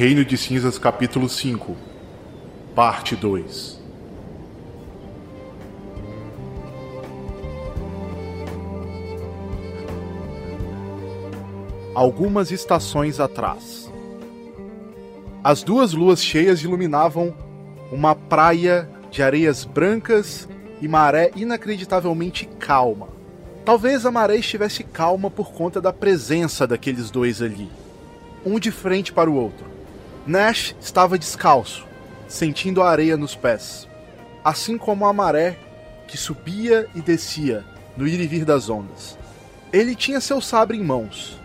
Reino de Cinzas, capítulo 5, parte 2. Algumas estações atrás. As duas luas cheias iluminavam uma praia de areias brancas e maré inacreditavelmente calma. Talvez a maré estivesse calma por conta da presença daqueles dois ali, um de frente para o outro. Nash estava descalço, sentindo a areia nos pés, assim como a maré que subia e descia no ir e vir das ondas. Ele tinha seu sabre em mãos.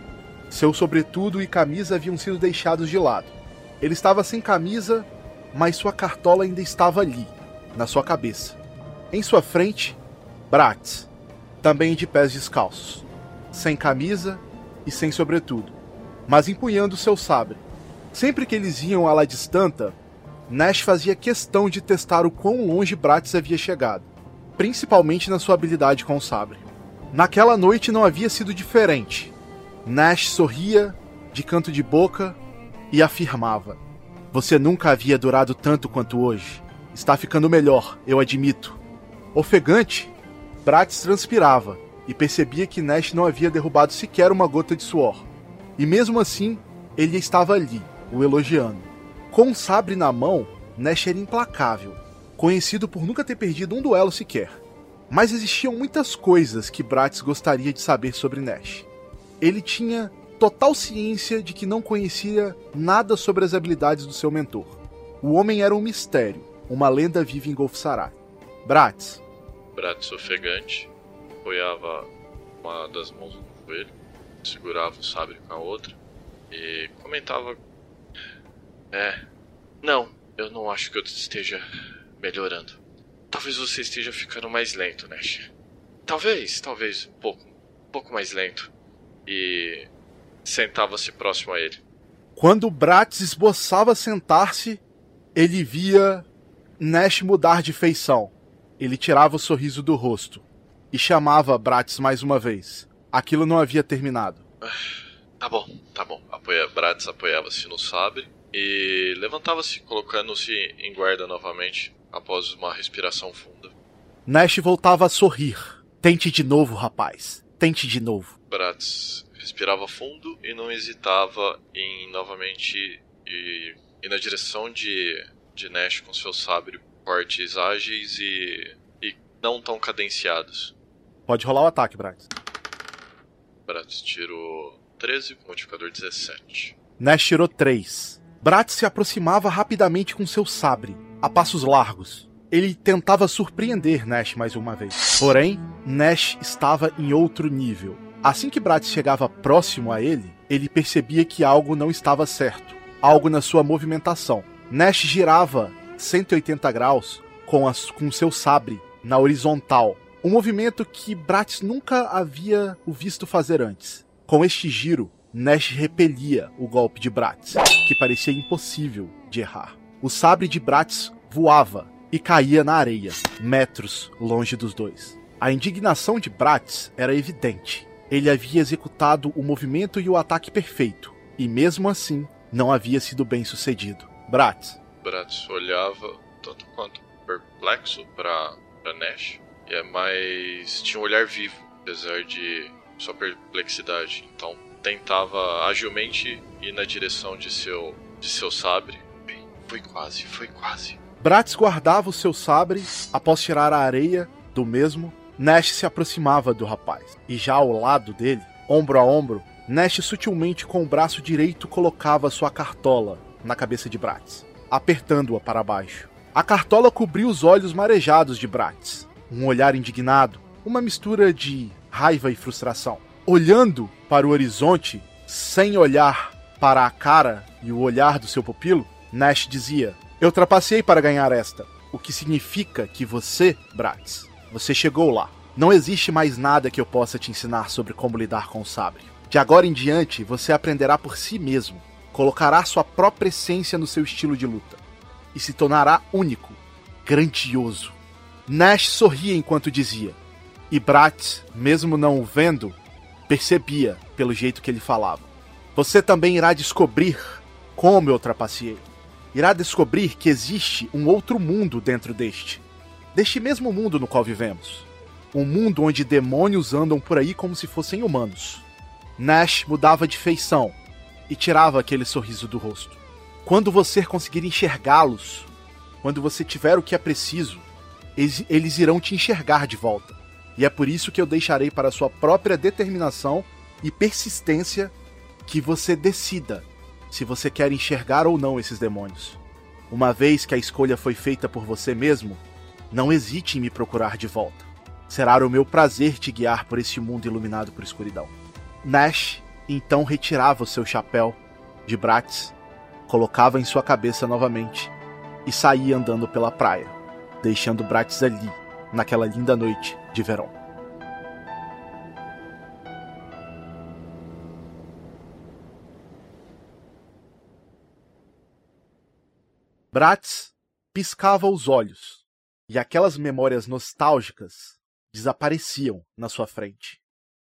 Seu sobretudo e camisa haviam sido deixados de lado. Ele estava sem camisa, mas sua cartola ainda estava ali, na sua cabeça. Em sua frente, Bratz, também de pés descalços, sem camisa e sem sobretudo, mas empunhando seu sabre. Sempre que eles iam a La Distanta, Nash fazia questão de testar o quão longe Bratz havia chegado, principalmente na sua habilidade com o sabre. Naquela noite não havia sido diferente. Nash sorria, de canto de boca, e afirmava: Você nunca havia durado tanto quanto hoje. Está ficando melhor, eu admito. Ofegante, Bratz transpirava e percebia que Nash não havia derrubado sequer uma gota de suor. E mesmo assim, ele estava ali, o elogiando. Com sabre na mão, Nash era implacável, conhecido por nunca ter perdido um duelo sequer. Mas existiam muitas coisas que Bratz gostaria de saber sobre Nash. Ele tinha total ciência de que não conhecia nada sobre as habilidades do seu mentor. O homem era um mistério, uma lenda viva em Golfsarai. Bratz. Bratz ofegante, apoiava uma das mãos no joelho, segurava o sabre com a outra e comentava é. Não, eu não acho que eu esteja melhorando. Talvez você esteja ficando mais lento, Nash. Talvez, talvez um pouco, um pouco mais lento. E sentava-se próximo a ele. Quando Bratz esboçava sentar-se, ele via Nash mudar de feição. Ele tirava o sorriso do rosto e chamava Bratz mais uma vez. Aquilo não havia terminado. Tá bom, tá bom. Apoia, Bratz apoiava-se no sabre e levantava-se, colocando-se em guarda novamente após uma respiração funda. Nash voltava a sorrir. Tente de novo, rapaz. Tente de novo. Bratz respirava fundo e não hesitava em novamente ir, ir na direção de, de Nash com seu sabre, cortes ágeis e, e não tão cadenciados. Pode rolar o ataque, Bratz. Bratz tirou 13 com modificador 17. Nash tirou 3. Bratz se aproximava rapidamente com seu sabre, a passos largos. Ele tentava surpreender Nash mais uma vez. Porém, Nash estava em outro nível. Assim que Bratz chegava próximo a ele, ele percebia que algo não estava certo. Algo na sua movimentação. Nash girava 180 graus com, as, com seu sabre na horizontal. Um movimento que Bratz nunca havia o visto fazer antes. Com este giro, Nash repelia o golpe de Bratz, que parecia impossível de errar. O sabre de Bratz voava e caía na areia, metros longe dos dois. A indignação de Bratz era evidente. Ele havia executado o movimento e o ataque perfeito, e mesmo assim não havia sido bem sucedido. Bratz. Bratz olhava tanto quanto perplexo para Nash, é mais tinha um olhar vivo, apesar de sua perplexidade. Então tentava agilmente ir na direção de seu de seu sabre. Foi quase, foi quase. Bratz guardava o seu sabre após tirar a areia do mesmo. Nash se aproximava do rapaz e já ao lado dele, ombro a ombro, Nash sutilmente com o braço direito colocava sua cartola na cabeça de Bratz, apertando-a para baixo. A cartola cobriu os olhos marejados de Bratz, um olhar indignado, uma mistura de raiva e frustração. Olhando para o horizonte, sem olhar para a cara e o olhar do seu pupilo, Nash dizia: Eu trapacei para ganhar esta. O que significa que você, Bratz, você chegou lá. Não existe mais nada que eu possa te ensinar sobre como lidar com o sabre. De agora em diante, você aprenderá por si mesmo, colocará sua própria essência no seu estilo de luta e se tornará único, grandioso. Nash sorria enquanto dizia, e Bratz, mesmo não o vendo, percebia pelo jeito que ele falava. Você também irá descobrir como eu trapaceei. Irá descobrir que existe um outro mundo dentro deste. Deste mesmo mundo no qual vivemos. Um mundo onde demônios andam por aí como se fossem humanos. Nash mudava de feição e tirava aquele sorriso do rosto. Quando você conseguir enxergá-los, quando você tiver o que é preciso, eles irão te enxergar de volta. E é por isso que eu deixarei para sua própria determinação e persistência que você decida se você quer enxergar ou não esses demônios. Uma vez que a escolha foi feita por você mesmo, não hesite em me procurar de volta. Será o meu prazer te guiar por esse mundo iluminado por escuridão. Nash então retirava o seu chapéu de Bratz, colocava em sua cabeça novamente e saía andando pela praia, deixando Bratz ali, naquela linda noite de verão. Bratz piscava os olhos e aquelas memórias nostálgicas desapareciam na sua frente.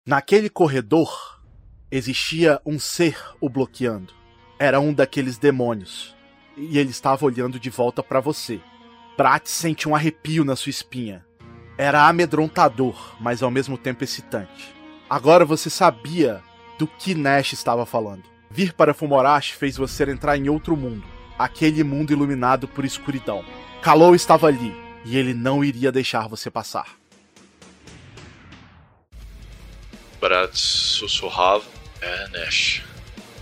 Naquele corredor existia um ser o bloqueando. Era um daqueles demônios e ele estava olhando de volta para você. Bratz sente um arrepio na sua espinha. Era amedrontador, mas ao mesmo tempo excitante. Agora você sabia do que Nash estava falando. Vir para Fumorashi fez você entrar em outro mundo aquele mundo iluminado por escuridão. Kalou estava ali e ele não iria deixar você passar. Brad sussurrava: É, Nash.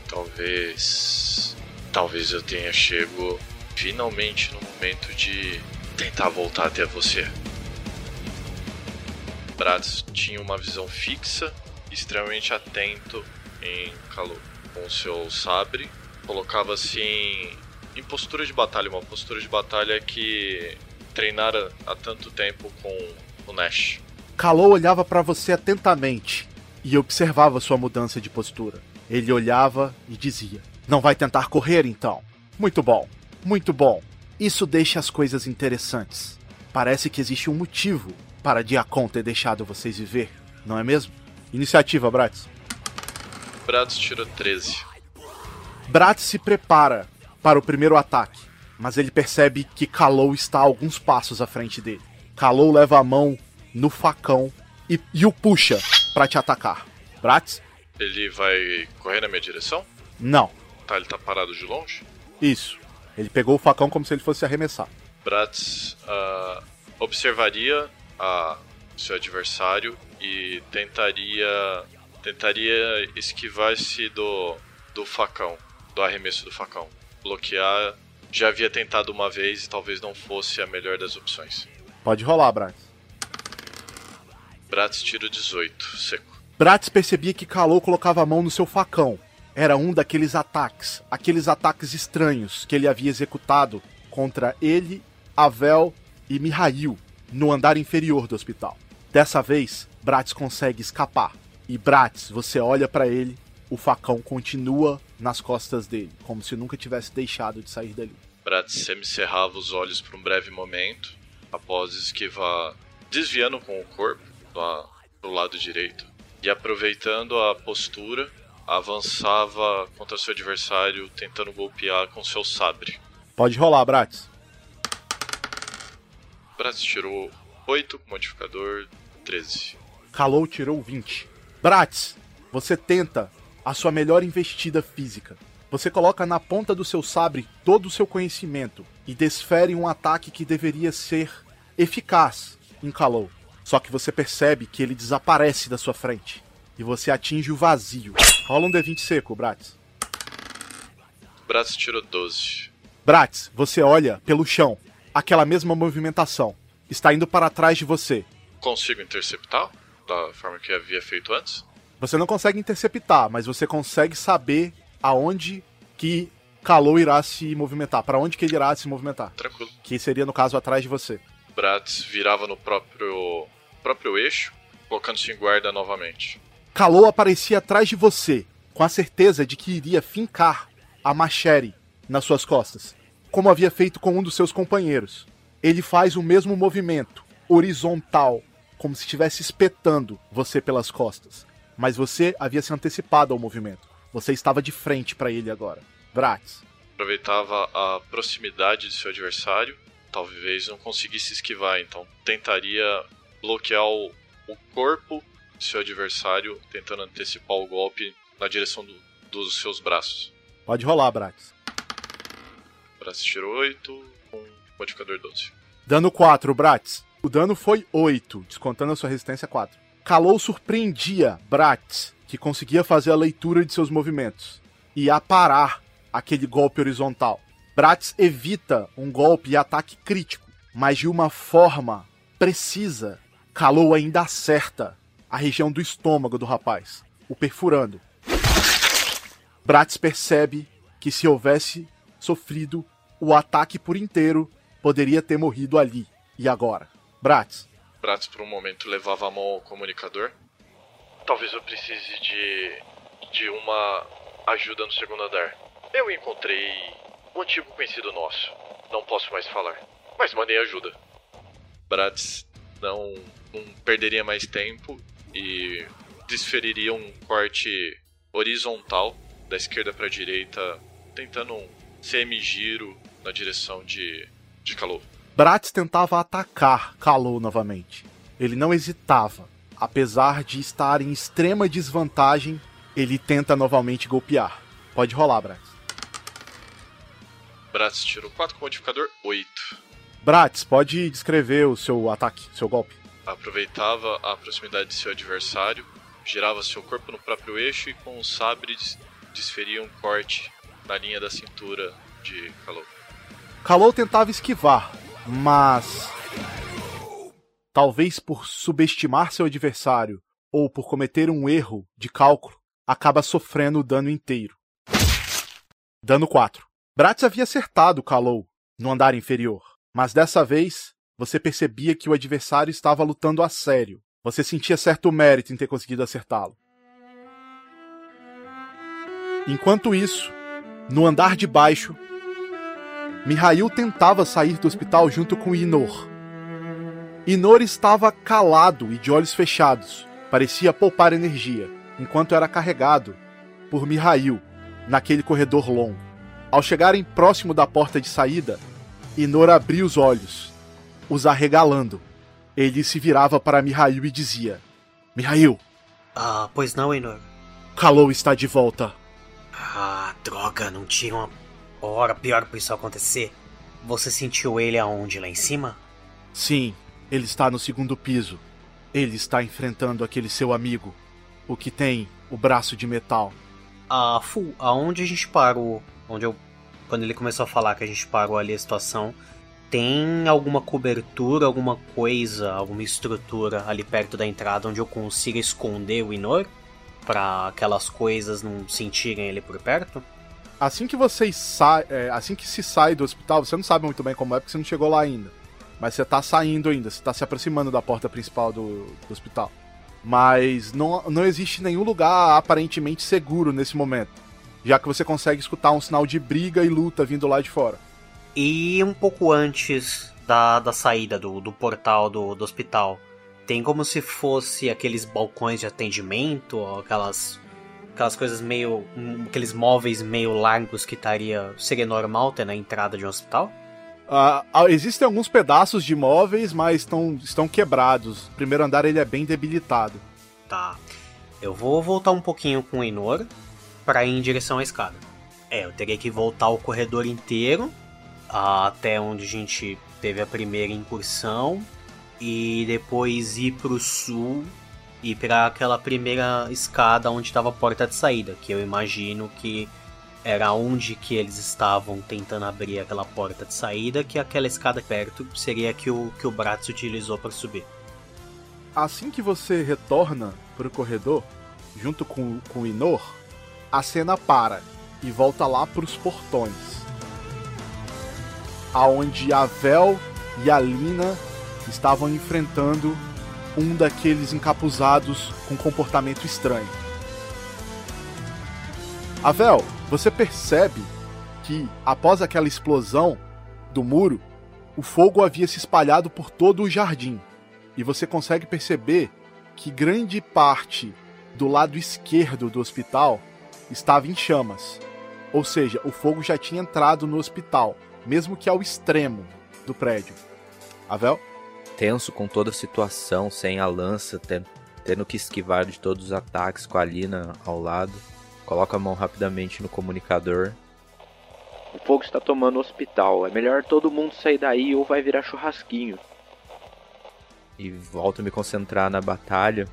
Talvez. Talvez eu tenha chego finalmente no momento de tentar voltar até você. Brad tinha uma visão fixa, extremamente atento em Kalou. Com seu sabre, colocava-se em em postura de batalha, uma postura de batalha que treinara há tanto tempo com o Nash. Kalou olhava para você atentamente e observava sua mudança de postura. Ele olhava e dizia: Não vai tentar correr então? Muito bom, muito bom. Isso deixa as coisas interessantes. Parece que existe um motivo para Diacon ter deixado vocês viver, não é mesmo? Iniciativa, Bratz. Bratz tirou 13. Bratz se prepara para o primeiro ataque, mas ele percebe que Kalou está a alguns passos à frente dele. Kalou leva a mão no facão e, e o puxa para te atacar. Bratz? Ele vai correr na minha direção? Não. Tá, ele tá parado de longe? Isso. Ele pegou o facão como se ele fosse arremessar. Bratz uh, observaria a seu adversário e tentaria tentaria esquivar-se do do facão, do arremesso do facão bloquear. Já havia tentado uma vez e talvez não fosse a melhor das opções. Pode rolar, Bratz. Bratz tiro 18, seco. Bratz percebia que Kalou colocava a mão no seu facão. Era um daqueles ataques, aqueles ataques estranhos que ele havia executado contra ele, Avel e Mihail no andar inferior do hospital. Dessa vez, Bratz consegue escapar. E Bratz, você olha para ele o facão continua nas costas dele, como se nunca tivesse deixado de sair dali. Brad cerrava os olhos por um breve momento, após esquivar, desviando com o corpo para o lado direito, e aproveitando a postura, avançava contra seu adversário, tentando golpear com seu sabre. Pode rolar, Bratz. Bratz tirou 8 com modificador 13. Kalou tirou 20. Bratz, você tenta a sua melhor investida física. Você coloca na ponta do seu sabre todo o seu conhecimento e desfere um ataque que deveria ser eficaz em Kalou. Só que você percebe que ele desaparece da sua frente e você atinge o vazio. Rola um D20 seco, Bratz. Bratz tirou 12. Bratz, você olha pelo chão. Aquela mesma movimentação. Está indo para trás de você. Consigo interceptar? Da forma que havia feito antes? Você não consegue interceptar, mas você consegue saber aonde que Kalou irá se movimentar, para onde que ele irá se movimentar. Tranquilo. Que seria, no caso, atrás de você. Bratz virava no próprio, próprio eixo, colocando-se em guarda novamente. Kalou aparecia atrás de você, com a certeza de que iria fincar a Machere nas suas costas, como havia feito com um dos seus companheiros. Ele faz o mesmo movimento, horizontal, como se estivesse espetando você pelas costas mas você havia se antecipado ao movimento. Você estava de frente para ele agora. Bratz, aproveitava a proximidade de seu adversário, talvez não conseguisse esquivar, então tentaria bloquear o, o corpo de seu adversário, tentando antecipar o golpe na direção do, dos seus braços. Pode rolar, Brax. Brax tirou 8, com modificador 12. Dano 4, Brax. O dano foi 8, descontando a sua resistência 4. Kalou surpreendia Brax, que conseguia fazer a leitura de seus movimentos e aparar aquele golpe horizontal. Bratz evita um golpe e ataque crítico, mas de uma forma precisa. Kalou ainda acerta a região do estômago do rapaz, o perfurando. Bratz percebe que se houvesse sofrido o ataque por inteiro, poderia ter morrido ali. E agora? Bratz. Bratz por um momento levava a mão ao comunicador. Talvez eu precise de de uma ajuda no segundo andar. Eu encontrei um antigo conhecido nosso. Não posso mais falar, mas mandei ajuda. Bratz não, não perderia mais tempo e desferiria um corte horizontal da esquerda para a direita, tentando um semi-giro na direção de, de Kalou. Bratz tentava atacar Kalou novamente. Ele não hesitava. Apesar de estar em extrema desvantagem, ele tenta novamente golpear. Pode rolar, Bratz. Bratz tirou 4 com modificador 8. Bratz, pode descrever o seu ataque, seu golpe. Aproveitava a proximidade de seu adversário, girava seu corpo no próprio eixo e com os sabres desferia um corte na linha da cintura de Kalou. Kalou tentava esquivar, mas. Talvez por subestimar seu adversário ou por cometer um erro de cálculo, acaba sofrendo o dano inteiro. Dano 4. Bratz havia acertado Kalou no andar inferior, mas dessa vez você percebia que o adversário estava lutando a sério. Você sentia certo mérito em ter conseguido acertá-lo. Enquanto isso, no andar de baixo, Mihail tentava sair do hospital junto com Inor. Inor estava calado e de olhos fechados, parecia poupar energia, enquanto era carregado por Mihail naquele corredor longo. Ao chegarem próximo da porta de saída, Inor abriu os olhos, os arregalando. Ele se virava para Mihail e dizia: Mihail! Ah, pois não, Inor. Kalou está de volta. Ah, droga, não tinha uma hora pior pra isso acontecer. Você sentiu ele aonde? Lá em cima? Sim, ele está no segundo piso. Ele está enfrentando aquele seu amigo, o que tem o braço de metal. Ah, Fu, aonde a gente parou? Onde eu. Quando ele começou a falar que a gente parou ali a situação, tem alguma cobertura, alguma coisa, alguma estrutura ali perto da entrada onde eu consiga esconder o Inor? Pra aquelas coisas não sentirem ele por perto? Assim que vocês sa é, assim que se sai do hospital, você não sabe muito bem como é porque você não chegou lá ainda. Mas você tá saindo ainda, você tá se aproximando da porta principal do, do hospital. Mas não, não existe nenhum lugar aparentemente seguro nesse momento. Já que você consegue escutar um sinal de briga e luta vindo lá de fora. E um pouco antes da, da saída do, do portal do, do hospital, tem como se fosse aqueles balcões de atendimento, aquelas aquelas coisas meio. aqueles móveis meio largos que estaria. seria normal ter na entrada de um hospital? Uh, existem alguns pedaços de móveis, mas estão, estão quebrados. O primeiro andar ele é bem debilitado. Tá. Eu vou voltar um pouquinho com o Enor para ir em direção à escada. É, eu teria que voltar o corredor inteiro até onde a gente teve a primeira incursão e depois ir pro sul e para aquela primeira escada onde estava a porta de saída, que eu imagino que era onde que eles estavam tentando abrir aquela porta de saída, que aquela escada perto seria que o que o Bratz utilizou para subir. Assim que você retorna para o corredor, junto com, com o Inor, a cena para e volta lá para os portões. Aonde a Vel e a Lina estavam enfrentando um daqueles encapuzados com comportamento estranho. Avel, você percebe que após aquela explosão do muro, o fogo havia se espalhado por todo o jardim. E você consegue perceber que grande parte do lado esquerdo do hospital estava em chamas. Ou seja, o fogo já tinha entrado no hospital, mesmo que ao extremo do prédio. Avel? Tenso com toda a situação, sem a lança, tendo que esquivar de todos os ataques com a Lina ao lado. Coloca a mão rapidamente no comunicador. O fogo está tomando o hospital. É melhor todo mundo sair daí ou vai virar churrasquinho. E volto a me concentrar na batalha.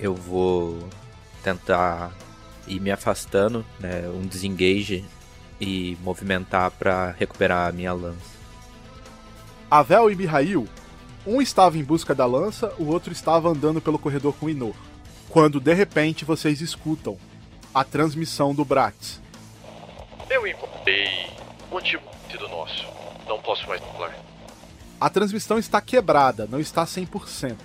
Eu vou tentar ir me afastando, né, um desengage e movimentar para recuperar a minha lança. Avel e Mihail, um estava em busca da lança, o outro estava andando pelo corredor com Inor. Quando de repente vocês escutam a transmissão do Brax. Eu encontrei um antigo do nosso. Não posso mais falar. A transmissão está quebrada, não está 100%.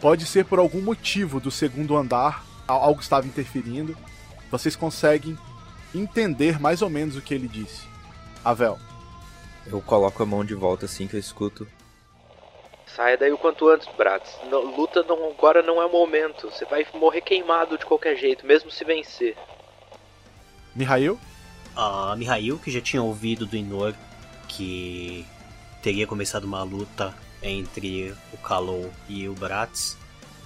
Pode ser por algum motivo do segundo andar, algo estava interferindo. Vocês conseguem entender mais ou menos o que ele disse. Avel. Eu coloco a mão de volta assim que eu escuto. Saia daí o quanto antes, Bratz. Não, luta não, agora não é o momento. Você vai morrer queimado de qualquer jeito, mesmo se vencer. Mihail? A uh, Mihail, que já tinha ouvido do Inor que teria começado uma luta entre o Kalou e o Bratz,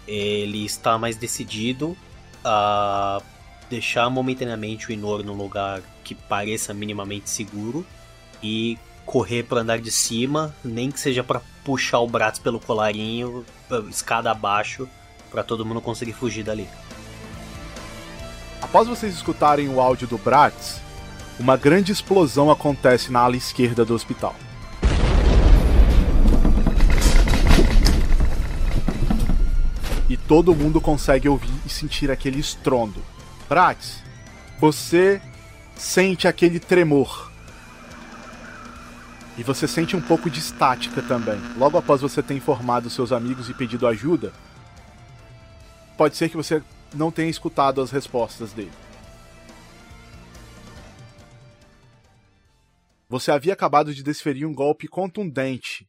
ele está mais decidido a deixar momentaneamente o Inor num lugar que pareça minimamente seguro e correr para andar de cima, nem que seja para puxar o braço pelo colarinho, escada abaixo, para todo mundo conseguir fugir dali. Após vocês escutarem o áudio do Bratz, uma grande explosão acontece na ala esquerda do hospital. E todo mundo consegue ouvir e sentir aquele estrondo. Bratz, você sente aquele tremor e você sente um pouco de estática também. Logo após você ter informado seus amigos e pedido ajuda, pode ser que você não tenha escutado as respostas dele. Você havia acabado de desferir um golpe contundente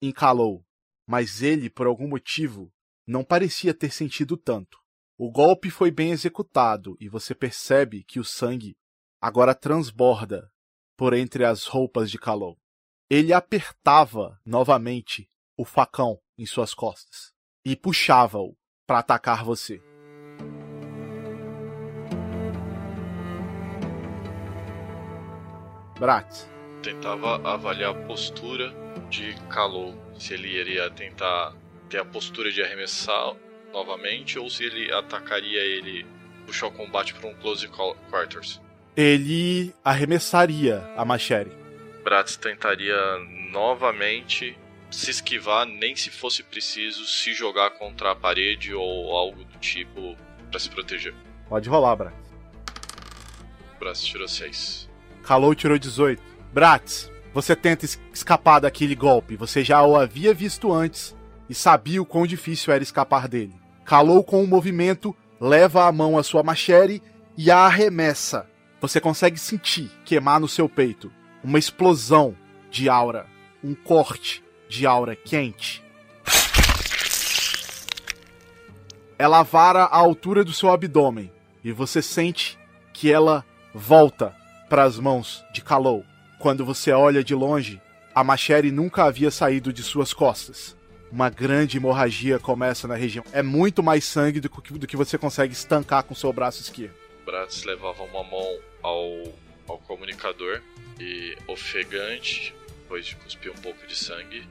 em Kalou, mas ele, por algum motivo, não parecia ter sentido tanto. O golpe foi bem executado e você percebe que o sangue agora transborda por entre as roupas de Kalou ele apertava novamente o facão em suas costas e puxava-o para atacar você. Bratz. Tentava avaliar a postura de Kalou, se ele iria tentar ter a postura de arremessar novamente ou se ele atacaria ele, puxar o combate para um close quarters. Ele arremessaria a Machere. Bratz tentaria novamente se esquivar, nem se fosse preciso se jogar contra a parede ou algo do tipo para se proteger. Pode rolar, Bratz. Bratz tirou 6. Kalou tirou 18. Bratz, você tenta escapar daquele golpe. Você já o havia visto antes e sabia o quão difícil era escapar dele. Calou com um movimento, leva a mão à sua machere e a arremessa. Você consegue sentir queimar no seu peito uma explosão de aura, um corte de aura quente. Ela vara à altura do seu abdômen e você sente que ela volta para as mãos de Kalou. Quando você olha de longe, a Machere nunca havia saído de suas costas. Uma grande hemorragia começa na região. É muito mais sangue do que, do que você consegue estancar com seu braço esquerdo. Bratz levava uma mão ao, ao comunicador e ofegante, depois de cuspir um pouco de sangue.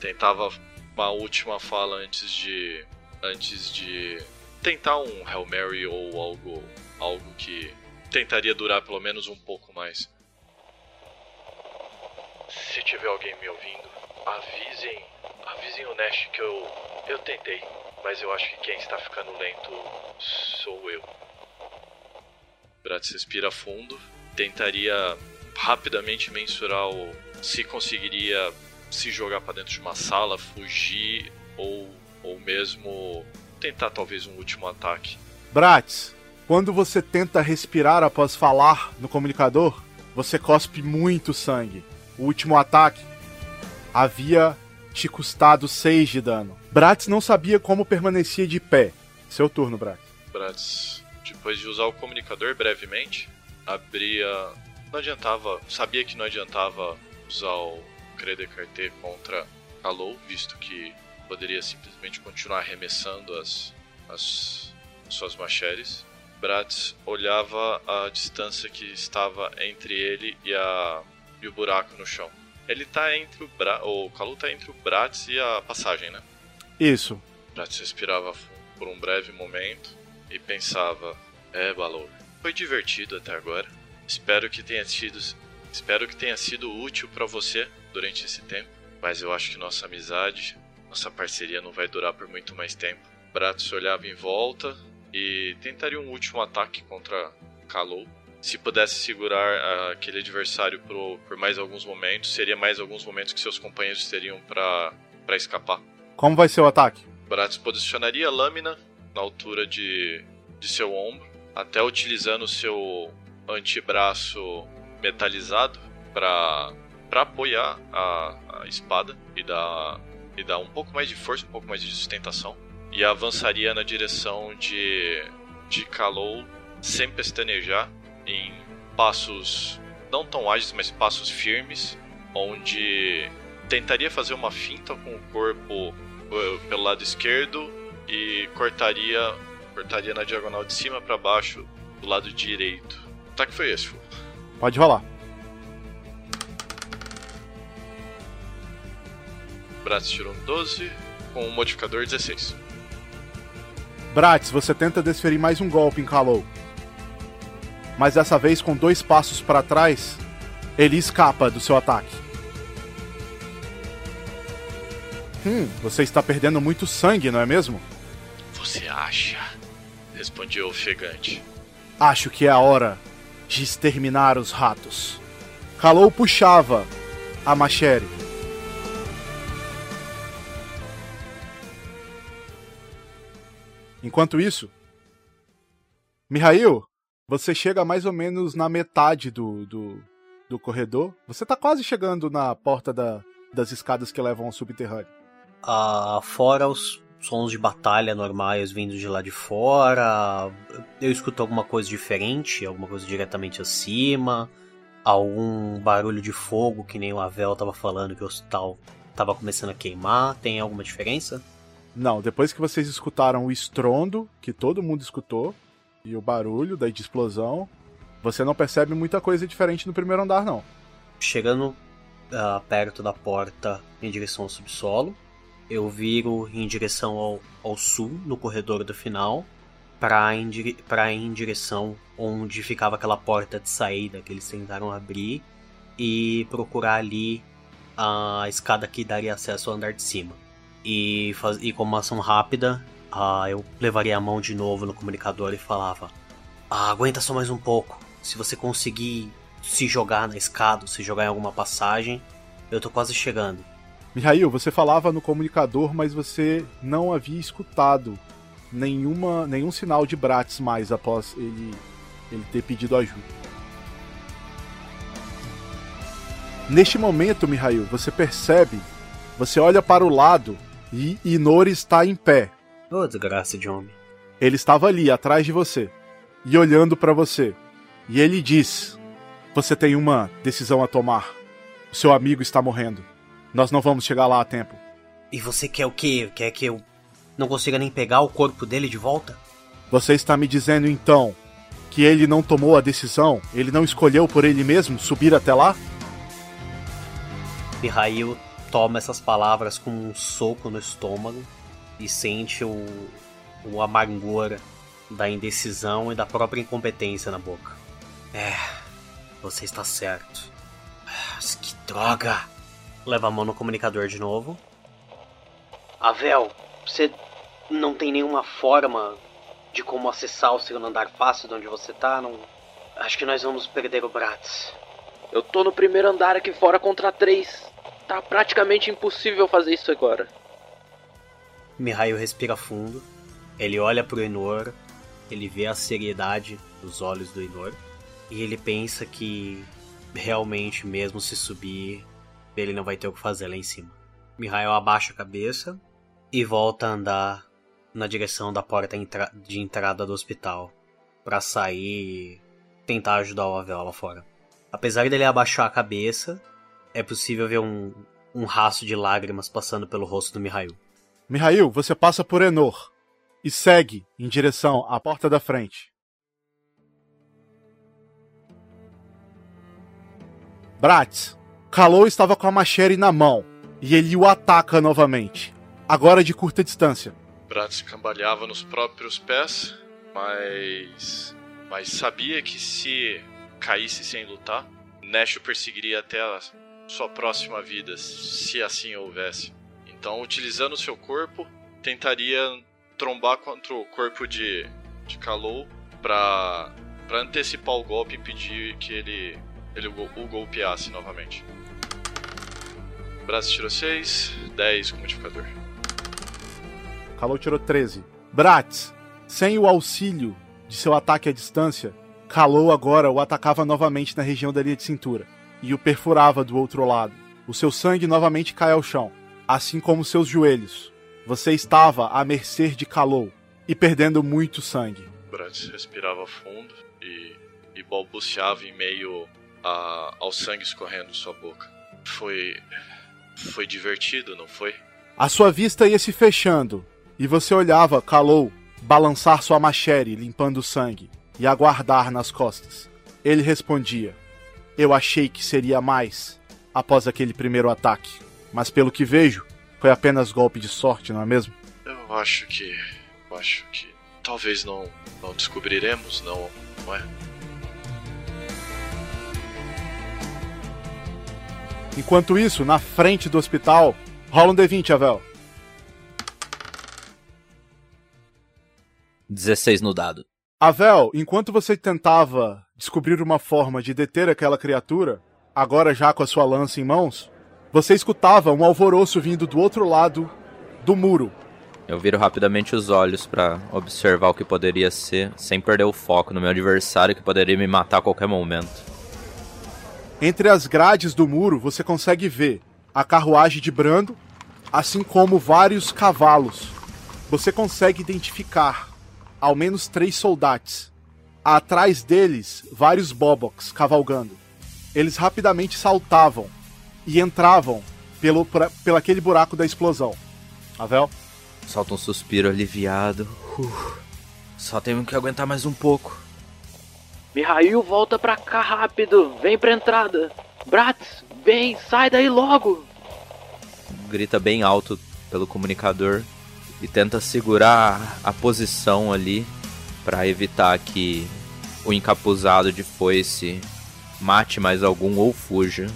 Tentava uma última fala antes de. antes de tentar um Hail Mary ou algo, algo que tentaria durar pelo menos um pouco mais. Se tiver alguém me ouvindo, avisem, avisem o Nash que eu eu tentei, mas eu acho que quem está ficando lento sou eu. Bratz respira fundo, tentaria rapidamente mensurar o, se conseguiria se jogar para dentro de uma sala, fugir ou, ou mesmo tentar talvez um último ataque. Bratz, quando você tenta respirar após falar no comunicador, você cospe muito sangue. O último ataque havia te custado 6 de dano. Bratz não sabia como permanecia de pé. Seu turno, Bratz. Bratz, depois de usar o comunicador brevemente, abria não adiantava, sabia que não adiantava usar o Credecarte contra Kalou, visto que poderia simplesmente continuar arremessando as, as suas machetes. Bratz olhava a distância que estava entre ele e, a, e o buraco no chão. Ele tá entre o Bra o Kalu tá entre o Bratz e a passagem, né? Isso. Bratz respirava por um breve momento e pensava: "É, Balor, foi divertido até agora. Espero que tenha sido espero que tenha sido útil para você durante esse tempo, mas eu acho que nossa amizade nossa parceria não vai durar por muito mais tempo. Bratos olhava em volta e tentaria um último ataque contra Kalou. Se pudesse segurar uh, aquele adversário por, por, mais alguns momentos, seria mais alguns momentos que seus companheiros teriam para escapar. Como vai ser o ataque? Bratos posicionaria a lâmina na altura de, de seu ombro, até utilizando seu antebraço metalizado para apoiar a, a espada e dar e dar um pouco mais de força, um pouco mais de sustentação. E avançaria na direção de, de Kalou sem pestanejar, em passos não tão ágeis, mas passos firmes, onde tentaria fazer uma finta com o corpo eh, pelo lado esquerdo e cortaria cortaria na diagonal de cima para baixo do lado direito. O ataque foi esse, Pode rolar. Bratz tirou 12, com o um modificador 16. Bratz, você tenta desferir mais um golpe em Kalou. Mas dessa vez, com dois passos para trás, ele escapa do seu ataque. Hum, você está perdendo muito sangue, não é mesmo? Você acha? Respondeu ofegante. Acho que é a hora de exterminar os ratos. Kalou puxava a machere Enquanto isso, Mihail, você chega mais ou menos na metade do, do, do corredor. Você tá quase chegando na porta da, das escadas que levam ao subterrâneo. Ah, fora os sons de batalha normais vindo de lá de fora, eu escuto alguma coisa diferente, alguma coisa diretamente acima, algum barulho de fogo, que nem o Avel tava falando que o hospital tava começando a queimar. Tem alguma diferença? Não, depois que vocês escutaram o estrondo, que todo mundo escutou, e o barulho da explosão, você não percebe muita coisa diferente no primeiro andar, não. Chegando uh, perto da porta em direção ao subsolo, eu viro em direção ao, ao sul, no corredor do final, para ir, em direção onde ficava aquela porta de saída que eles tentaram abrir e procurar ali a escada que daria acesso ao andar de cima. E, faz, e como ação rápida, eu levaria a mão de novo no comunicador e falava: ah, aguenta só mais um pouco. Se você conseguir se jogar na escada, se jogar em alguma passagem, eu tô quase chegando. Mihail, você falava no comunicador, mas você não havia escutado nenhuma, nenhum sinal de Bratz mais após ele, ele ter pedido ajuda. Neste momento, Mihail, você percebe, você olha para o lado e Inori está em pé. Ô, oh, desgraça de homem. Ele estava ali, atrás de você, e olhando para você. E ele diz: Você tem uma decisão a tomar. O seu amigo está morrendo. Nós não vamos chegar lá a tempo. E você quer o quê? Quer que eu não consiga nem pegar o corpo dele de volta? Você está me dizendo então que ele não tomou a decisão? Ele não escolheu por ele mesmo subir até lá? Mihail toma essas palavras com um soco no estômago e sente o, o amargor da indecisão e da própria incompetência na boca. É, você está certo. Mas que droga! Leva a mão no comunicador de novo. Avel, você não tem nenhuma forma de como acessar o segundo andar fácil de onde você tá? Não... Acho que nós vamos perder o Bratz. Eu tô no primeiro andar aqui fora contra três. Tá praticamente impossível fazer isso agora. Mihail respira fundo. Ele olha pro Enor. Ele vê a seriedade nos olhos do Enor. E ele pensa que realmente, mesmo se subir, ele não vai ter o que fazer lá em cima. Mihail abaixa a cabeça e volta a andar na direção da porta de entrada do hospital para sair e tentar ajudar o Avel lá fora. Apesar dele abaixar a cabeça, é possível ver um, um rastro de lágrimas passando pelo rosto do Mihail. Mihail, você passa por Enor e segue em direção à porta da frente. Bratz, Kalou estava com a Machere na mão e ele o ataca novamente, agora de curta distância. Bratz cambaleava nos próprios pés, mas mas sabia que se caísse sem lutar, Nash o perseguiria até a sua próxima vida, se assim houvesse. Então, utilizando seu corpo, tentaria trombar contra o corpo de, de Kalou para antecipar o golpe e impedir que ele, ele o golpeasse novamente. Braço tirou 6, 10 com modificador. Kalou tirou 13. Bratz, sem o auxílio de seu ataque à distância, Kalou agora o atacava novamente na região da linha de cintura e o perfurava do outro lado. O seu sangue novamente cai ao chão, assim como seus joelhos. Você estava à mercê de Kalou e perdendo muito sangue. Bratz respirava fundo e, e balbuciava em meio a, ao sangue escorrendo de sua boca. Foi. Foi divertido, não foi? A sua vista ia se fechando e você olhava Kalou balançar sua machere limpando o sangue e aguardar nas costas. Ele respondia: Eu achei que seria mais após aquele primeiro ataque, mas pelo que vejo, foi apenas golpe de sorte, não é mesmo? Eu acho que. Eu acho que. Talvez não, não descobriremos, não, não é? Enquanto isso, na frente do hospital, rola um D20, Avel. 16 no dado. Avel, enquanto você tentava descobrir uma forma de deter aquela criatura, agora já com a sua lança em mãos, você escutava um alvoroço vindo do outro lado do muro. Eu viro rapidamente os olhos para observar o que poderia ser, sem perder o foco no meu adversário que poderia me matar a qualquer momento. Entre as grades do muro, você consegue ver a carruagem de Brando, assim como vários cavalos. Você consegue identificar ao menos três soldados. Atrás deles, vários boboks cavalgando. Eles rapidamente saltavam e entravam pelo, pra, pelo aquele buraco da explosão. Avel? Solta um suspiro aliviado. Uh, só temos que aguentar mais um pouco. Mihail, volta pra cá rápido. Vem pra entrada. Bratz, vem, sai daí logo. Grita bem alto pelo comunicador e tenta segurar a posição ali para evitar que o encapuzado de foice mate mais algum ou fuja.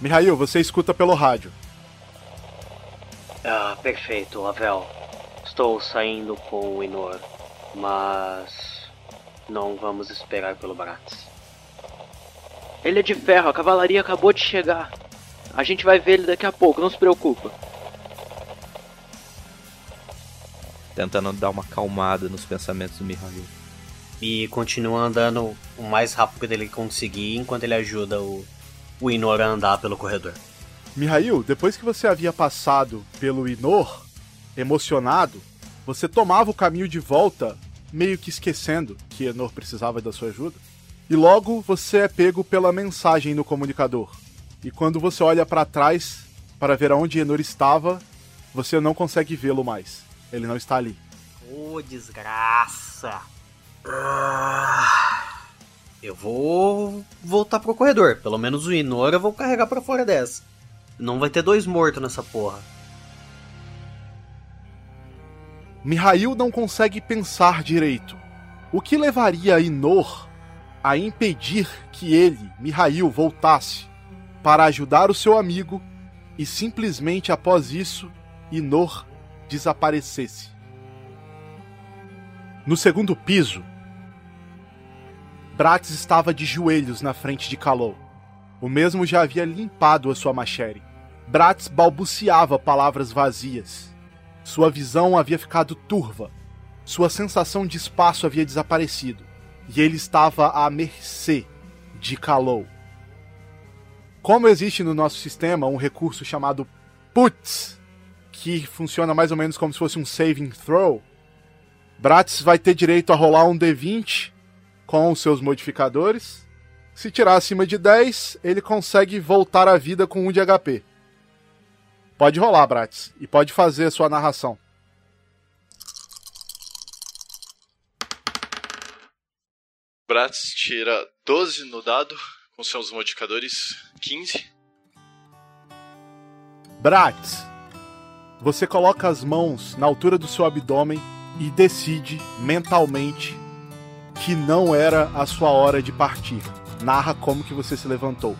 Mihail, você escuta pelo rádio. Ah, perfeito, Avel. Estou saindo com o Inor, mas não vamos esperar pelo Bratz. Ele é de ferro, a cavalaria acabou de chegar. A gente vai ver ele daqui a pouco, não se preocupa. Tentando dar uma acalmada nos pensamentos do Mihail. E continua andando o mais rápido que ele conseguir enquanto ele ajuda o, o Inor a andar pelo corredor. Mihail, depois que você havia passado pelo Inor, emocionado, você tomava o caminho de volta, meio que esquecendo que Enor precisava da sua ajuda. E logo você é pego pela mensagem no comunicador. E quando você olha para trás para ver aonde Enor estava, você não consegue vê-lo mais. Ele não está ali. Ô, oh, desgraça! Ah, eu vou voltar pro corredor. Pelo menos o Inor eu vou carregar para fora dessa. Não vai ter dois mortos nessa porra. Mihail não consegue pensar direito. O que levaria Inor a impedir que ele, Mihail, voltasse para ajudar o seu amigo e simplesmente após isso Inor desaparecesse? No segundo piso, Bratz estava de joelhos na frente de Kalou. O mesmo já havia limpado a sua machere. Bratz balbuciava palavras vazias. Sua visão havia ficado turva. Sua sensação de espaço havia desaparecido. E ele estava à mercê de Kalou. Como existe no nosso sistema um recurso chamado Putz, que funciona mais ou menos como se fosse um saving throw, Bratz vai ter direito a rolar um D20 com os seus modificadores Se tirar acima de 10, ele consegue voltar à vida com 1 de HP. Pode rolar, Bratis. E pode fazer a sua narração. Bratz tira 12 no dado, com seus modificadores 15. Bratis, você coloca as mãos na altura do seu abdômen e decide mentalmente que não era a sua hora de partir. Narra como que você se levantou.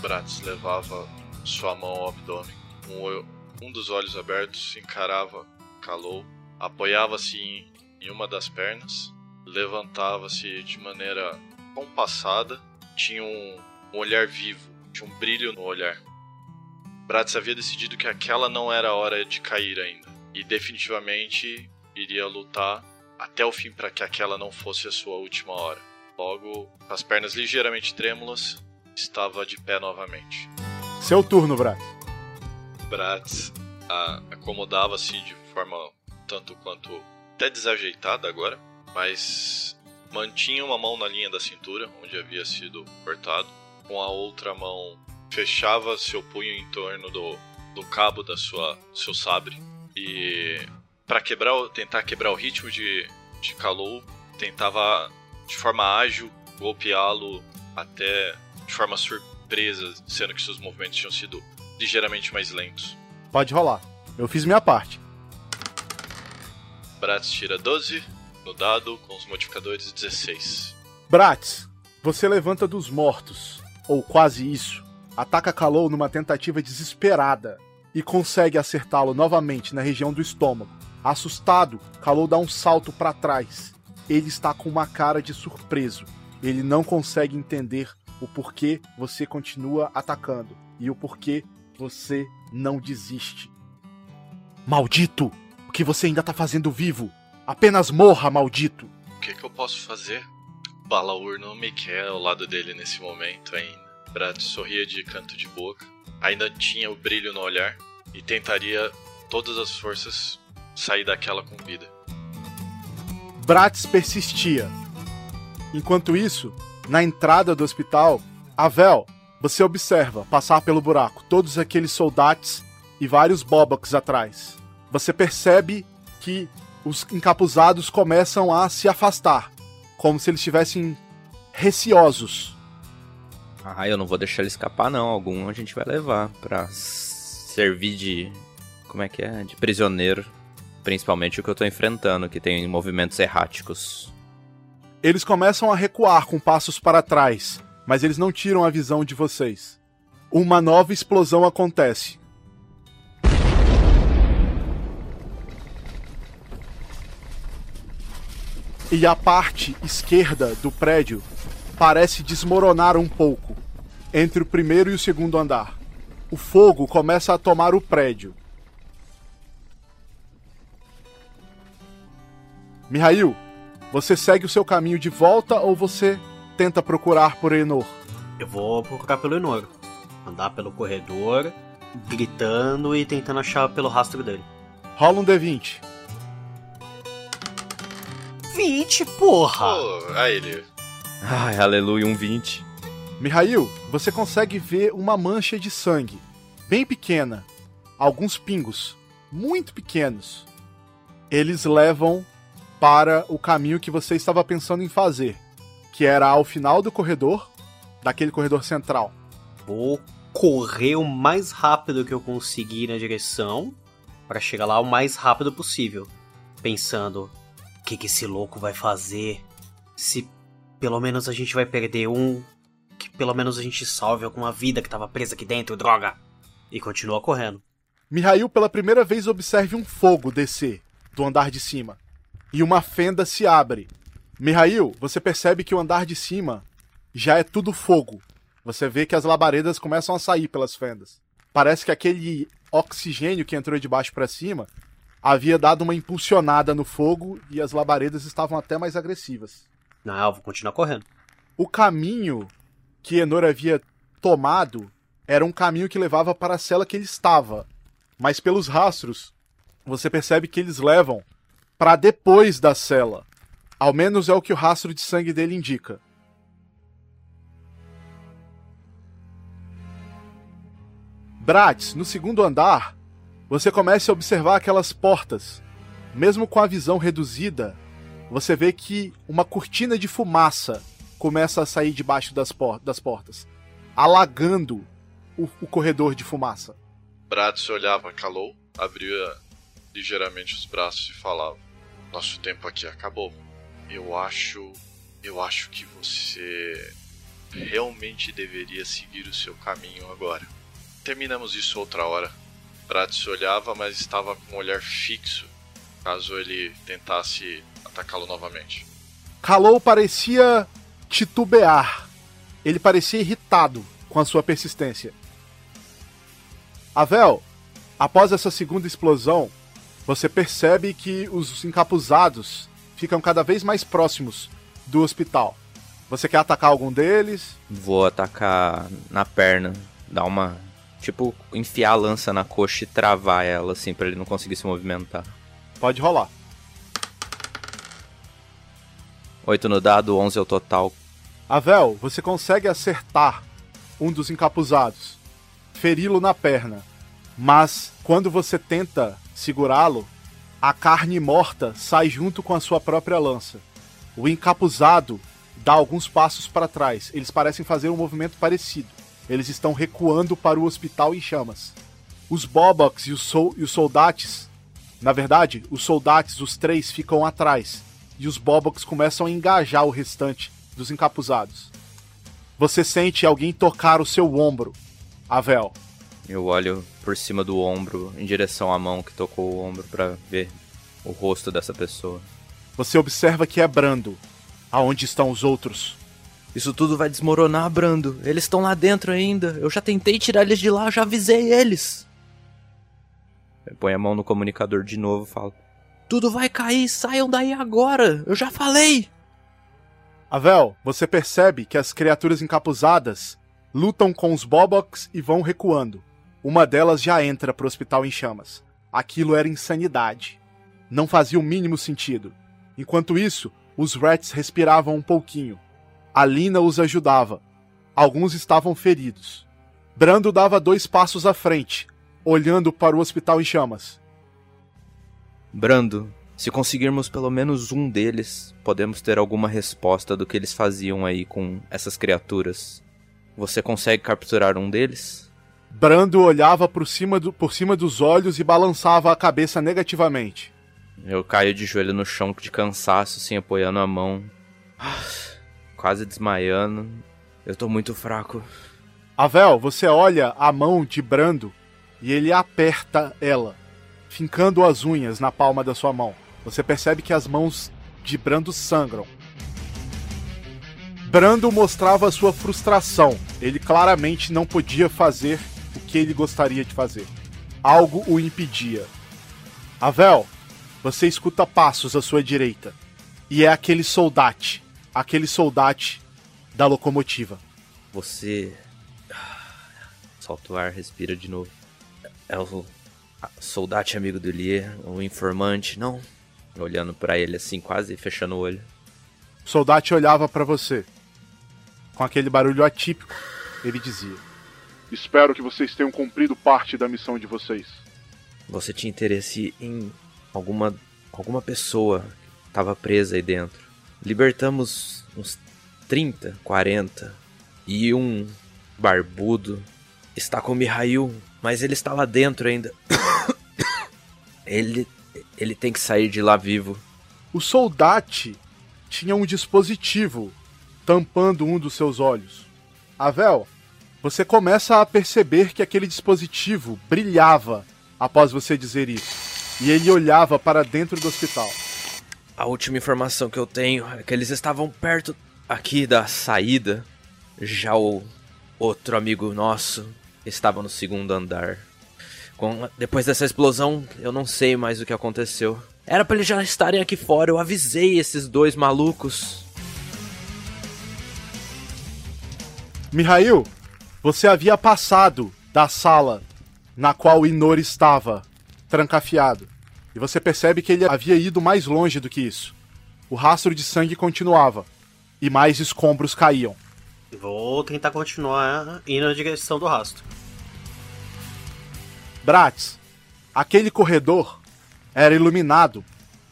Bratz levava sua mão ao abdômen. Um, um dos olhos abertos encarava Kalou, apoiava-se em, em uma das pernas levantava-se de maneira compassada, tinha um, um olhar vivo, tinha um brilho no olhar. Bratz havia decidido que aquela não era a hora de cair ainda, e definitivamente iria lutar até o fim para que aquela não fosse a sua última hora. Logo, com as pernas ligeiramente trêmulas, estava de pé novamente. Seu turno, Bratz. Bratz acomodava-se de forma tanto quanto até desajeitada agora, mas mantinha uma mão na linha da cintura, onde havia sido cortado, com a outra mão fechava seu punho em torno do, do cabo da sua seu sabre. E para quebrar tentar quebrar o ritmo de de Kalou, tentava de forma ágil golpeá-lo até de forma surpresa, sendo que seus movimentos tinham sido ligeiramente mais lentos. Pode rolar. Eu fiz minha parte. Bratz tira 12, no dado com os modificadores 16. Bratz, você levanta dos mortos, ou quase isso, ataca Kalou numa tentativa desesperada e consegue acertá-lo novamente na região do estômago. Assustado, Kalou dá um salto para trás. Ele está com uma cara de surpreso. Ele não consegue entender o porquê você continua atacando e o porquê você não desiste. Maldito! O que você ainda está fazendo vivo? Apenas morra, maldito! O que, que eu posso fazer? Balaur não me quer ao lado dele nesse momento ainda. Brad sorria de canto de boca, ainda tinha o brilho no olhar e tentaria todas as forças sair daquela com vida. Bratz persistia. Enquanto isso, na entrada do hospital, Avel, você observa passar pelo buraco todos aqueles soldados e vários bobocs atrás. Você percebe que os encapuzados começam a se afastar, como se eles estivessem receosos. Ah, eu não vou deixar ele escapar não, algum a gente vai levar para servir de como é que é, de prisioneiro, principalmente o que eu tô enfrentando, que tem movimentos erráticos. Eles começam a recuar com passos para trás, mas eles não tiram a visão de vocês. Uma nova explosão acontece. e a parte esquerda do prédio parece desmoronar um pouco entre o primeiro e o segundo andar. O fogo começa a tomar o prédio. Mihail, você segue o seu caminho de volta ou você tenta procurar por Enor? Eu vou procurar pelo Enor. Andar pelo corredor, gritando e tentando achar pelo rastro dele. Rola um D20. 20, porra! Oh, aí ele. Ai, aleluia, um 20. Mihail, você consegue ver uma mancha de sangue, bem pequena, alguns pingos, muito pequenos. Eles levam para o caminho que você estava pensando em fazer, que era ao final do corredor, daquele corredor central. Vou correr o mais rápido que eu conseguir na direção para chegar lá o mais rápido possível, pensando o que, que esse louco vai fazer se pelo menos a gente vai perder um, que pelo menos a gente salve alguma vida que estava presa aqui dentro, droga. E continua correndo. Mihail pela primeira vez observe um fogo descer do andar de cima e uma fenda se abre. Mihail, você percebe que o andar de cima já é tudo fogo. Você vê que as labaredas começam a sair pelas fendas. Parece que aquele oxigênio que entrou de baixo para cima havia dado uma impulsionada no fogo e as labaredas estavam até mais agressivas. Não, eu vou continuar correndo. O caminho que Enor havia tomado era um caminho que levava para a cela que ele estava. Mas pelos rastros, você percebe que eles levam para depois da cela. Ao menos é o que o rastro de sangue dele indica. Bratz, no segundo andar, você começa a observar aquelas portas. Mesmo com a visão reduzida, você vê que uma cortina de fumaça começa a sair debaixo das, por das portas, alagando o, o, corredor de fumaça. Bratz olhava, calou, abria ligeiramente os braços e falava: Nosso tempo aqui acabou. Eu acho. Eu acho que você realmente deveria seguir o seu caminho agora. Terminamos isso outra hora. Bratis olhava, mas estava com um olhar fixo, caso ele tentasse atacá-lo novamente. Kalou parecia titubear. Ele parecia irritado com a sua persistência. Avel, após essa segunda explosão, você percebe que os encapuzados ficam cada vez mais próximos do hospital. Você quer atacar algum deles? Vou atacar na perna, dar uma. Tipo, enfiar a lança na coxa e travar ela, assim, para ele não conseguir se movimentar. Pode rolar. 8 no dado, 11 é o total. Avel, você consegue acertar um dos encapuzados, feri-lo na perna, mas quando você tenta segurá-lo, a carne morta sai junto com a sua própria lança. O encapuzado dá alguns passos para trás. Eles parecem fazer um movimento parecido. Eles estão recuando para o hospital em chamas. Os Bobox e os, sol e os na verdade, os soldates, os três, ficam atrás. E os Bobox começam a engajar o restante dos encapuzados. Você sente alguém tocar o seu ombro, Avel. Eu olho por cima do ombro em direção à mão que tocou o ombro para ver o rosto dessa pessoa. Você observa que é Brando. Aonde estão os outros? Isso tudo vai desmoronar, Brando. Eles estão lá dentro ainda. Eu já tentei tirar eles de lá, eu já avisei eles. Eu ponho a mão no comunicador de novo e falo: Tudo vai cair, saiam daí agora. Eu já falei. Avel, você percebe que as criaturas encapuzadas lutam com os Bobox e vão recuando. Uma delas já entra pro hospital em chamas. Aquilo era insanidade. Não fazia o mínimo sentido. Enquanto isso, os Rats respiravam um pouquinho. A Lina os ajudava. Alguns estavam feridos. Brando dava dois passos à frente, olhando para o hospital em chamas. Brando, se conseguirmos pelo menos um deles, podemos ter alguma resposta do que eles faziam aí com essas criaturas. Você consegue capturar um deles? Brando olhava por cima, do, por cima dos olhos e balançava a cabeça negativamente. Eu caio de joelho no chão de cansaço, assim, apoiando a mão. Quase desmaiando. Eu tô muito fraco. Avel, você olha a mão de Brando e ele aperta ela, fincando as unhas na palma da sua mão. Você percebe que as mãos de Brando sangram. Brando mostrava sua frustração. Ele claramente não podia fazer que ele gostaria de fazer. Algo o impedia. Avel, você escuta passos à sua direita. E é aquele soldate. Aquele soldate da locomotiva. Você. Solta o ar, respira de novo. É o soldate amigo do Lier, o informante, não? Olhando para ele assim, quase fechando o olho. O soldate olhava para você. Com aquele barulho atípico, ele dizia: Espero que vocês tenham cumprido parte da missão de vocês. Você tinha interesse em alguma alguma pessoa estava presa aí dentro. Libertamos uns 30, 40 e um barbudo está com o Mihail, mas ele está lá dentro ainda. ele ele tem que sair de lá vivo. O soldate tinha um dispositivo tampando um dos seus olhos. Avel, você começa a perceber que aquele dispositivo brilhava após você dizer isso e ele olhava para dentro do hospital. A última informação que eu tenho é que eles estavam perto aqui da saída. Já o outro amigo nosso estava no segundo andar. Com, depois dessa explosão, eu não sei mais o que aconteceu. Era para eles já estarem aqui fora, eu avisei esses dois malucos. Mihail, você havia passado da sala na qual Inor estava trancafiado. E você percebe que ele havia ido mais longe do que isso. O rastro de sangue continuava. E mais escombros caíam. Vou tentar continuar indo na direção do rastro. Bratz, aquele corredor era iluminado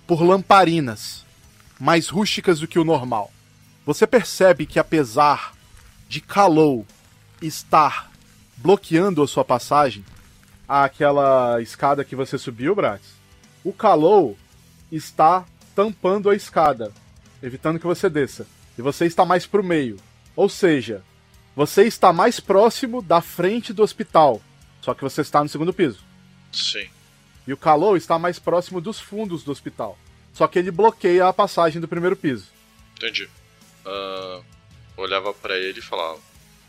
por lamparinas mais rústicas do que o normal. Você percebe que apesar de Kalou estar bloqueando a sua passagem, aquela escada que você subiu, Bratz, o Kalou está tampando a escada, evitando que você desça. E você está mais pro meio. Ou seja, você está mais próximo da frente do hospital, só que você está no segundo piso. Sim. E o Kalou está mais próximo dos fundos do hospital. Só que ele bloqueia a passagem do primeiro piso. Entendi. Ah, olhava pra ele e falava: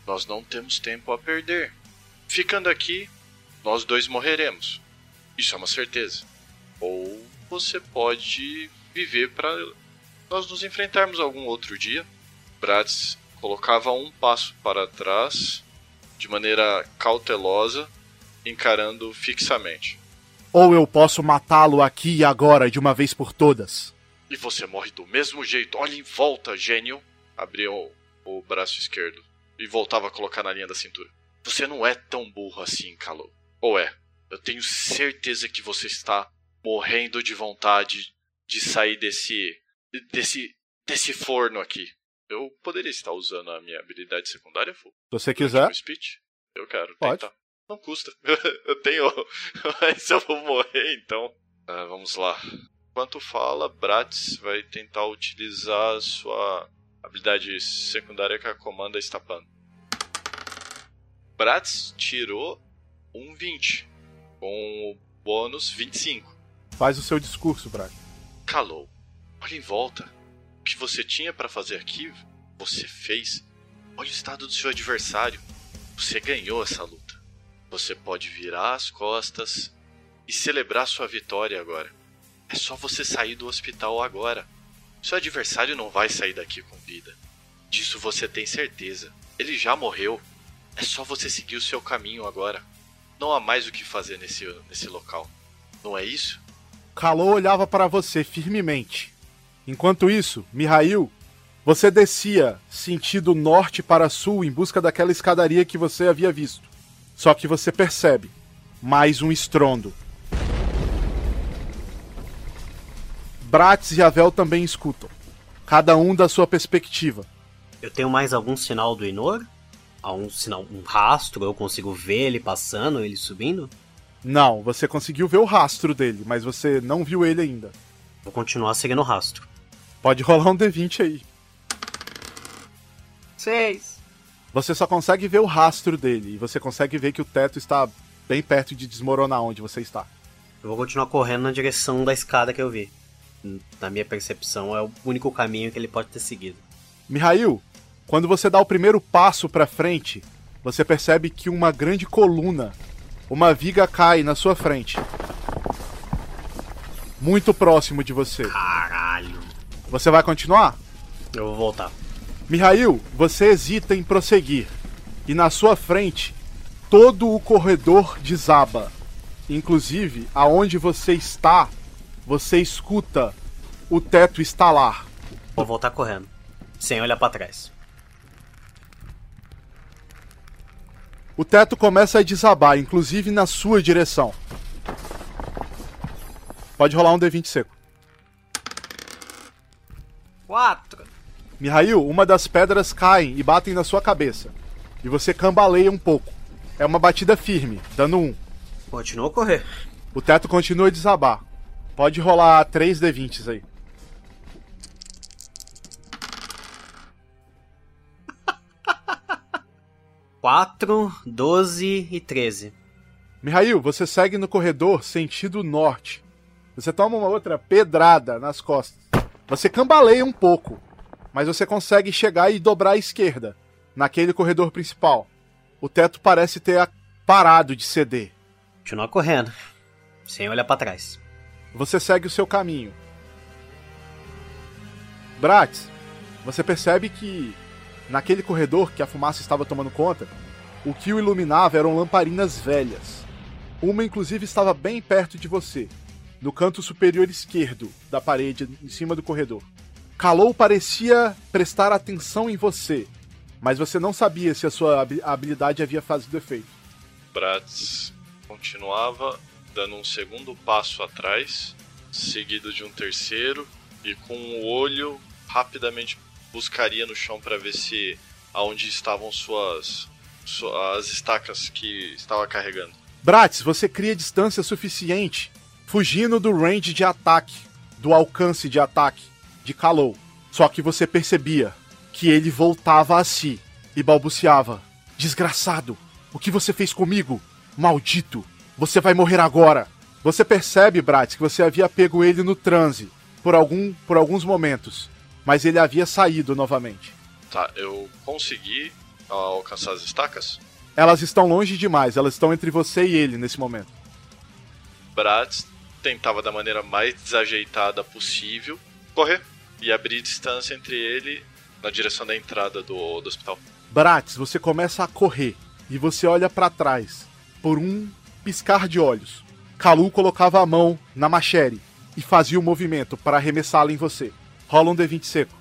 Nós não temos tempo a perder. Ficando aqui, nós dois morreremos. Isso é uma certeza. Ou você pode viver para nós nos enfrentarmos algum outro dia. Bratz colocava um passo para trás, de maneira cautelosa, encarando fixamente. Ou eu posso matá-lo aqui e agora de uma vez por todas. E você morre do mesmo jeito. Olha em volta, gênio. Abriu o braço esquerdo e voltava a colocar na linha da cintura. Você não é tão burro assim, Calou. Ou é? Eu tenho certeza que você está morrendo de vontade de sair desse desse desse forno aqui. Eu poderia estar usando a minha habilidade secundária, Fu? Se você quiser. Speech? Eu quero. Pode. Tentar. Não custa. eu tenho. Mas eu vou morrer, então. Ah, vamos lá. Enquanto fala, Bratz vai tentar utilizar a sua habilidade secundária que a comanda está tapando. Bratz tirou um 20. Com o bônus 25. Faz o seu discurso, Bratz. Calou. Olha em volta. O que você tinha para fazer aqui, você fez. Olha o estado do seu adversário. Você ganhou essa luta. Você pode virar as costas e celebrar sua vitória agora. É só você sair do hospital agora. Seu adversário não vai sair daqui com vida. Disso você tem certeza. Ele já morreu. É só você seguir o seu caminho agora. Não há mais o que fazer nesse, nesse local. Não é isso? Kalou olhava para você firmemente. Enquanto isso, Mihail, você descia sentido norte para sul em busca daquela escadaria que você havia visto. Só que você percebe mais um estrondo. Bratz e Avel também escutam, cada um da sua perspectiva. Eu tenho mais algum sinal do Inor? Algum sinal, um rastro? Eu consigo ver ele passando, ele subindo? Não, você conseguiu ver o rastro dele, mas você não viu ele ainda. Vou continuar seguindo o rastro. Pode rolar um D20 aí. Seis. Você só consegue ver o rastro dele e você consegue ver que o teto está bem perto de desmoronar onde você está. Eu vou continuar correndo na direção da escada que eu vi. Na minha percepção, é o único caminho que ele pode ter seguido. Mihail, quando você dá o primeiro passo para frente, você percebe que uma grande coluna, uma viga cai na sua frente. Muito próximo de você. Caralho. Você vai continuar? Eu vou voltar. Mihail, você hesita em prosseguir. E na sua frente, todo o corredor desaba. Inclusive, aonde você está, você escuta o teto estalar. Vou voltar correndo, sem olhar para trás. O teto começa a desabar, inclusive na sua direção. Pode rolar um D20 seco. Quatro. Mihail, uma das pedras caem e batem na sua cabeça. E você cambaleia um pouco. É uma batida firme, dando um. Continua a correr. O teto continua a desabar. Pode rolar 3 D20s aí. Quatro, doze e treze. Mihail, você segue no corredor sentido norte. Você toma uma outra pedrada nas costas. Você cambaleia um pouco, mas você consegue chegar e dobrar à esquerda, naquele corredor principal. O teto parece ter parado de ceder. Continua correndo, sem olhar para trás. Você segue o seu caminho. Bratz, você percebe que naquele corredor que a fumaça estava tomando conta, o que o iluminava eram lamparinas velhas. Uma, inclusive, estava bem perto de você, no canto superior esquerdo da parede, em cima do corredor. Kalou parecia prestar atenção em você, mas você não sabia se a sua habilidade havia feito efeito. Bratz continuava dando um segundo passo atrás, seguido de um terceiro, e com o olho rapidamente buscaria no chão para ver se aonde estavam suas, suas estacas que estava carregando. Bratis, você cria distância suficiente, fugindo do range de ataque, do alcance de ataque de Kalou. Só que você percebia que ele voltava a si e balbuciava: Desgraçado, o que você fez comigo? Maldito, você vai morrer agora. Você percebe, Bratis, que você havia pego ele no transe por, algum, por alguns momentos, mas ele havia saído novamente. Tá, eu consegui alcançar as estacas? Elas estão longe demais, elas estão entre você e ele nesse momento. Bratz tentava da maneira mais desajeitada possível correr e abrir distância entre ele na direção da entrada do, do hospital. Bratz, você começa a correr e você olha para trás. Por um piscar de olhos, Kalu colocava a mão na machere e fazia o movimento para arremessá-la em você. Rola um D20 seco.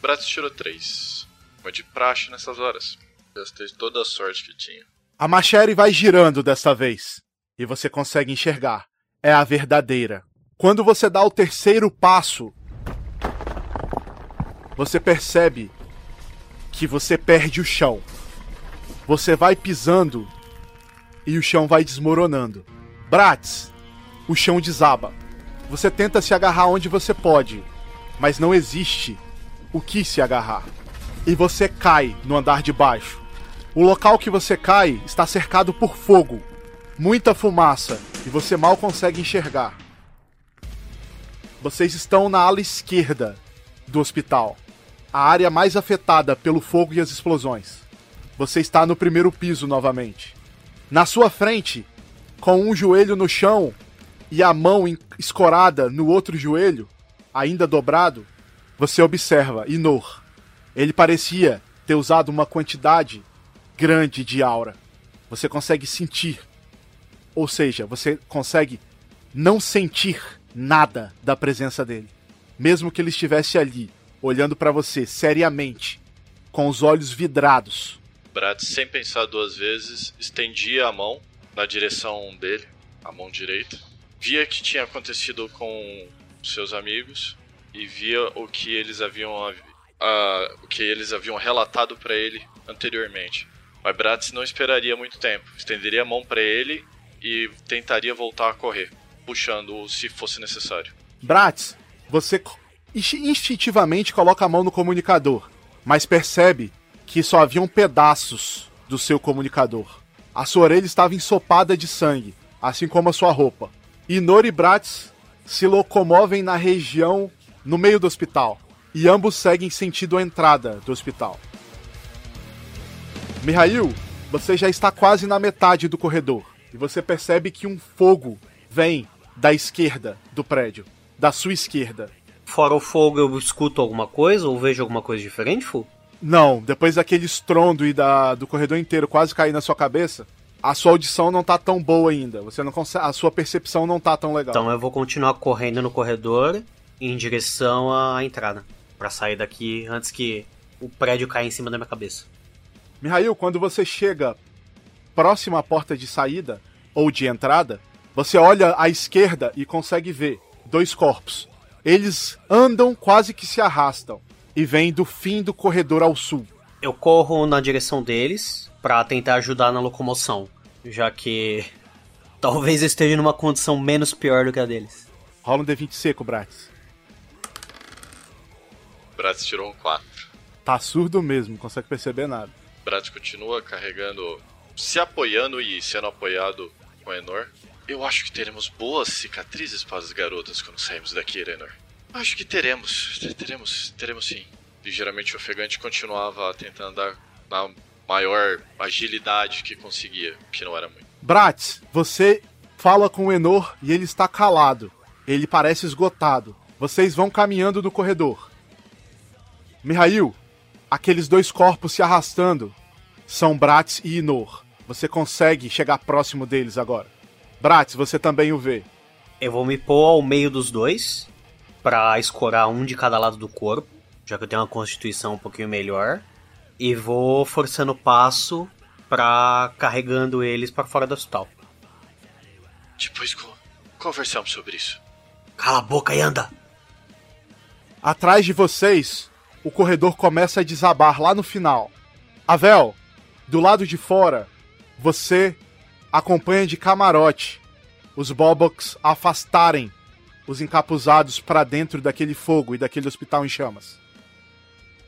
Bratz tirou 3. Uma de praxe nessas horas. Gastei toda a sorte que tinha. A machere vai girando desta vez. E você consegue enxergar. É a verdadeira. Quando você dá o terceiro passo, você percebe que você perde o chão. Você vai pisando e o chão vai desmoronando. Bratz, o chão desaba. Você tenta se agarrar onde você pode, mas não existe o que se agarrar. E você cai no andar de baixo. O local que você cai está cercado por fogo, muita fumaça e você mal consegue enxergar. Vocês estão na ala esquerda do hospital, a área mais afetada pelo fogo e as explosões. Você está no primeiro piso novamente. Na sua frente, com um joelho no chão e a mão escorada no outro joelho, ainda dobrado, você observa Inor. Ele parecia ter usado uma quantidade grande de aura. Você consegue sentir. Ou seja, você consegue não sentir nada da presença dele. Mesmo que ele estivesse ali, olhando para você seriamente, com os olhos vidrados. Brad, sem pensar duas vezes, estendia a mão na direção dele, a mão direita. Via que tinha acontecido com seus amigos e via o que eles haviam o que eles haviam relatado para ele anteriormente. Mas Bratz não esperaria muito tempo. Estenderia a mão para ele e tentaria voltar a correr, puxando-o se fosse necessário. Bratz, você instintivamente coloca a mão no comunicador, mas percebe que só haviam pedaços do seu comunicador. A sua orelha estava ensopada de sangue, assim como a sua roupa. E Nori e Bratz se locomovem na região no meio do hospital, e ambos seguem sentido a entrada do hospital. Mihail, você já está quase na metade do corredor e você percebe que um fogo vem da esquerda do prédio, da sua esquerda. Fora o fogo, eu escuto alguma coisa ou vejo alguma coisa diferente, Fu? Não, depois daquele estrondo e da, do corredor inteiro quase cair na sua cabeça, a sua audição não tá tão boa ainda. Você não consegue, a sua percepção não tá tão legal. Então eu vou continuar correndo no corredor em direção à entrada, para sair daqui antes que o prédio caia em cima da minha cabeça. Mihail, quando você chega próximo à porta de saída ou de entrada, você olha à esquerda e consegue ver dois corpos. Eles andam quase que se arrastam e vêm do fim do corredor ao sul. Eu corro na direção deles para tentar ajudar na locomoção, já que talvez eu esteja numa condição menos pior do que a deles. Rola um D20 seco, Bratis. Bratis tirou um 4. Tá surdo mesmo, consegue perceber nada. Brad continua carregando, se apoiando e sendo apoiado com Enor. Eu acho que teremos boas cicatrizes para as garotas quando sairmos daqui, Enor. Acho que teremos, teremos, teremos sim. Ligeiramente ofegante continuava tentando andar na maior agilidade que conseguia, que não era muito. Bratz, você fala com o Enor e ele está calado. Ele parece esgotado. Vocês vão caminhando no corredor. Mihail, aqueles dois corpos se arrastando são Bratz e Inor. Você consegue chegar próximo deles agora. Bratz, você também o vê. Eu vou me pôr ao meio dos dois para escorar um de cada lado do corpo, já que eu tenho uma constituição um pouquinho melhor, e vou forçando o passo pra carregando eles para fora do hospital. Depois co conversamos sobre isso. Cala a boca e anda! Atrás de vocês, o corredor começa a desabar lá no final. Avel, do lado de fora, você acompanha de camarote os Bobox afastarem os encapuzados para dentro daquele fogo e daquele hospital em chamas.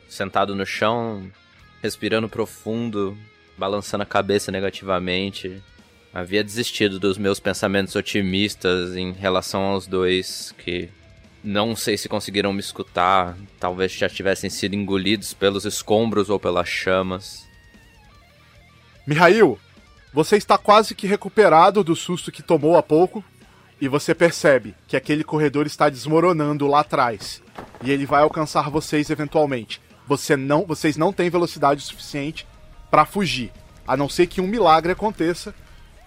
Sentado no chão, respirando profundo, balançando a cabeça negativamente. Havia desistido dos meus pensamentos otimistas em relação aos dois que não sei se conseguiram me escutar, talvez já tivessem sido engolidos pelos escombros ou pelas chamas. Mihail, você está quase que recuperado do susto que tomou há pouco e você percebe que aquele corredor está desmoronando lá atrás e ele vai alcançar vocês eventualmente. Você não, vocês não têm velocidade suficiente para fugir, a não ser que um milagre aconteça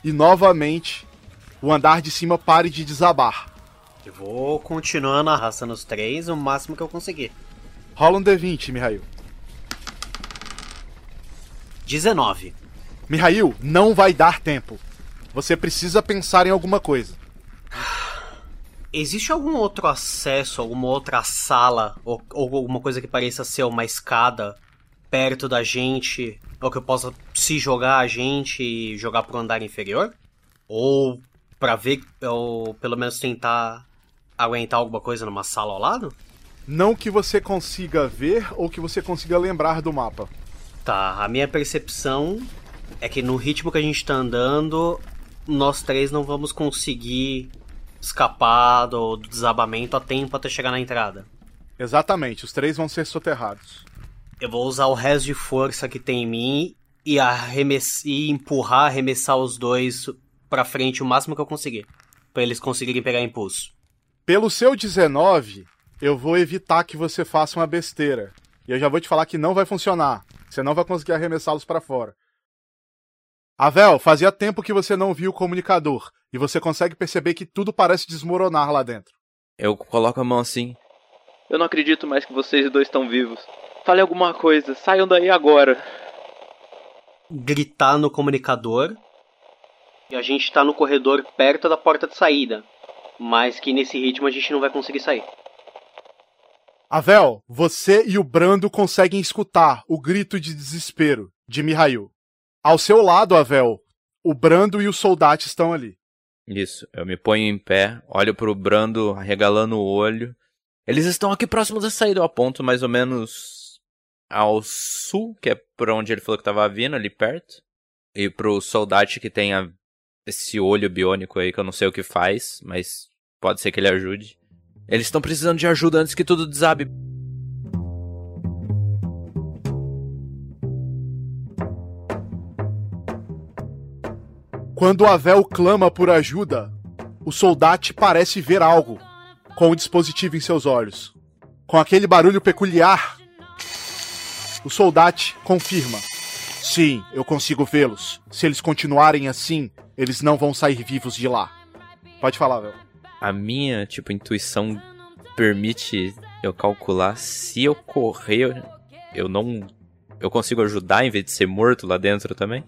e novamente o andar de cima pare de desabar. Eu vou continuando arrastando os três o máximo que eu conseguir. Rola um D20, Mihail. 19. Mihail, não vai dar tempo. Você precisa pensar em alguma coisa. Existe algum outro acesso, alguma outra sala, ou, ou alguma coisa que pareça ser uma escada perto da gente, ou que eu possa se jogar a gente e jogar pro andar inferior? Ou para ver, ou pelo menos tentar aguentar alguma coisa numa sala ao lado? Não que você consiga ver ou que você consiga lembrar do mapa. Tá, a minha percepção é que no ritmo que a gente tá andando, nós três não vamos conseguir escapar do, do desabamento a tempo até chegar na entrada. Exatamente, os três vão ser soterrados. Eu vou usar o resto de força que tem em mim e, arremess... e empurrar, arremessar os dois pra frente o máximo que eu conseguir. para eles conseguirem pegar impulso. Pelo seu 19, eu vou evitar que você faça uma besteira. E eu já vou te falar que não vai funcionar. Você não vai conseguir arremessá-los para fora. Avel, fazia tempo que você não viu o comunicador. E você consegue perceber que tudo parece desmoronar lá dentro. Eu coloco a mão assim. Eu não acredito mais que vocês dois estão vivos. Fale alguma coisa, saiam daí agora. Gritar no comunicador. E a gente tá no corredor perto da porta de saída. Mas que nesse ritmo a gente não vai conseguir sair. Avel, você e o Brando conseguem escutar o grito de desespero de Mihail. Ao seu lado, Avel, o Brando e o soldado estão ali. Isso, eu me ponho em pé, olho pro Brando arregalando o olho. Eles estão aqui próximos da saída, eu aponto mais ou menos ao sul, que é por onde ele falou que tava vindo, ali perto. E pro soldado que tem a, esse olho biônico aí, que eu não sei o que faz, mas pode ser que ele ajude. Eles estão precisando de ajuda antes que tudo desabe. Quando Avel clama por ajuda, o soldado parece ver algo com o dispositivo em seus olhos. Com aquele barulho peculiar, o soldado confirma: Sim, eu consigo vê-los. Se eles continuarem assim, eles não vão sair vivos de lá. Pode falar, Avel. A minha, tipo, intuição permite eu calcular se eu correr, eu não. Eu consigo ajudar em vez de ser morto lá dentro também?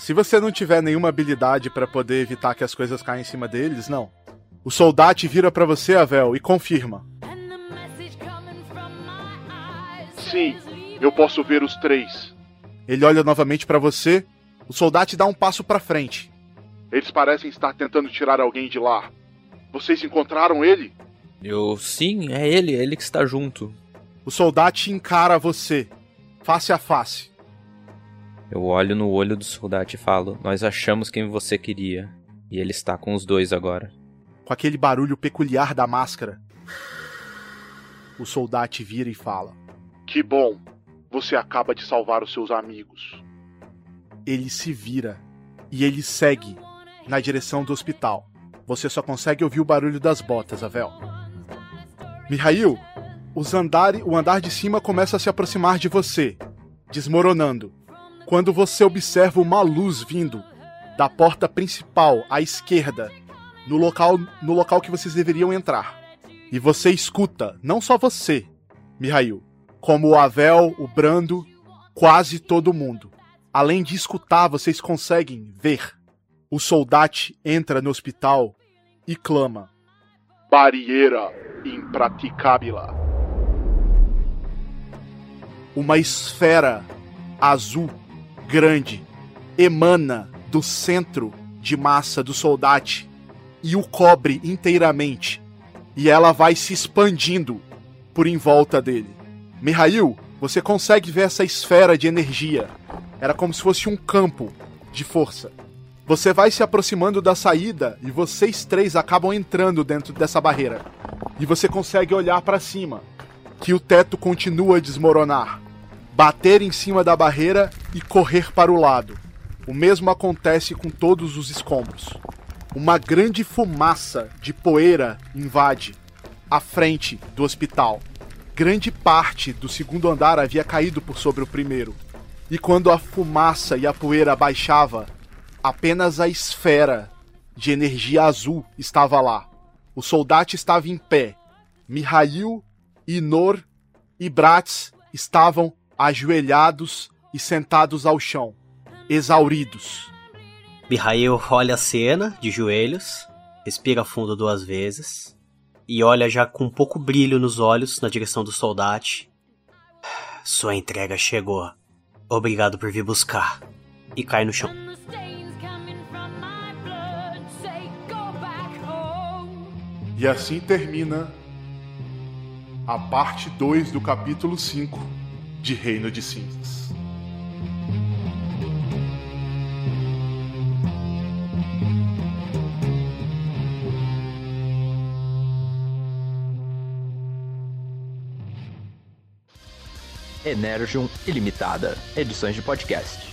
Se você não tiver nenhuma habilidade para poder evitar que as coisas caem em cima deles, não. O soldado vira para você, Avel, e confirma. Sim, eu posso ver os três. Ele olha novamente para você. O soldado dá um passo para frente. Eles parecem estar tentando tirar alguém de lá. Vocês encontraram ele? Eu. Sim, é ele, é ele que está junto. O soldado encara você, face a face. Eu olho no olho do soldado e falo: Nós achamos quem você queria. E ele está com os dois agora. Com aquele barulho peculiar da máscara. O soldado vira e fala: Que bom. Você acaba de salvar os seus amigos. Ele se vira e ele segue na direção do hospital. Você só consegue ouvir o barulho das botas, Avel. Mihail, os andar, o andar de cima começa a se aproximar de você, desmoronando. Quando você observa uma luz vindo da porta principal à esquerda, no local, no local que vocês deveriam entrar. E você escuta, não só você, Mihail, como o Avel, o Brando, quase todo mundo. Além de escutar, vocês conseguem ver. O soldado entra no hospital e clama: Barreira impraticável. Uma esfera azul grande emana do centro de massa do soldado e o cobre inteiramente. E ela vai se expandindo por em volta dele. Mihail, você consegue ver essa esfera de energia. Era como se fosse um campo de força. Você vai se aproximando da saída e vocês três acabam entrando dentro dessa barreira. E você consegue olhar para cima, que o teto continua a desmoronar. Bater em cima da barreira e correr para o lado. O mesmo acontece com todos os escombros. Uma grande fumaça de poeira invade a frente do hospital. Grande parte do segundo andar havia caído por sobre o primeiro. E quando a fumaça e a poeira baixava, apenas a esfera de energia azul estava lá. O soldado estava em pé. Mihail, Inor e Bratz estavam ajoelhados e sentados ao chão exauridos. Mihail olha a cena de joelhos, respira fundo duas vezes e olha já com um pouco brilho nos olhos na direção do soldado. Sua entrega chegou. Obrigado por vir buscar. E cai no chão. E assim termina a parte 2 do capítulo 5 de Reino de Cinzas. Energium Ilimitada, edições de podcast.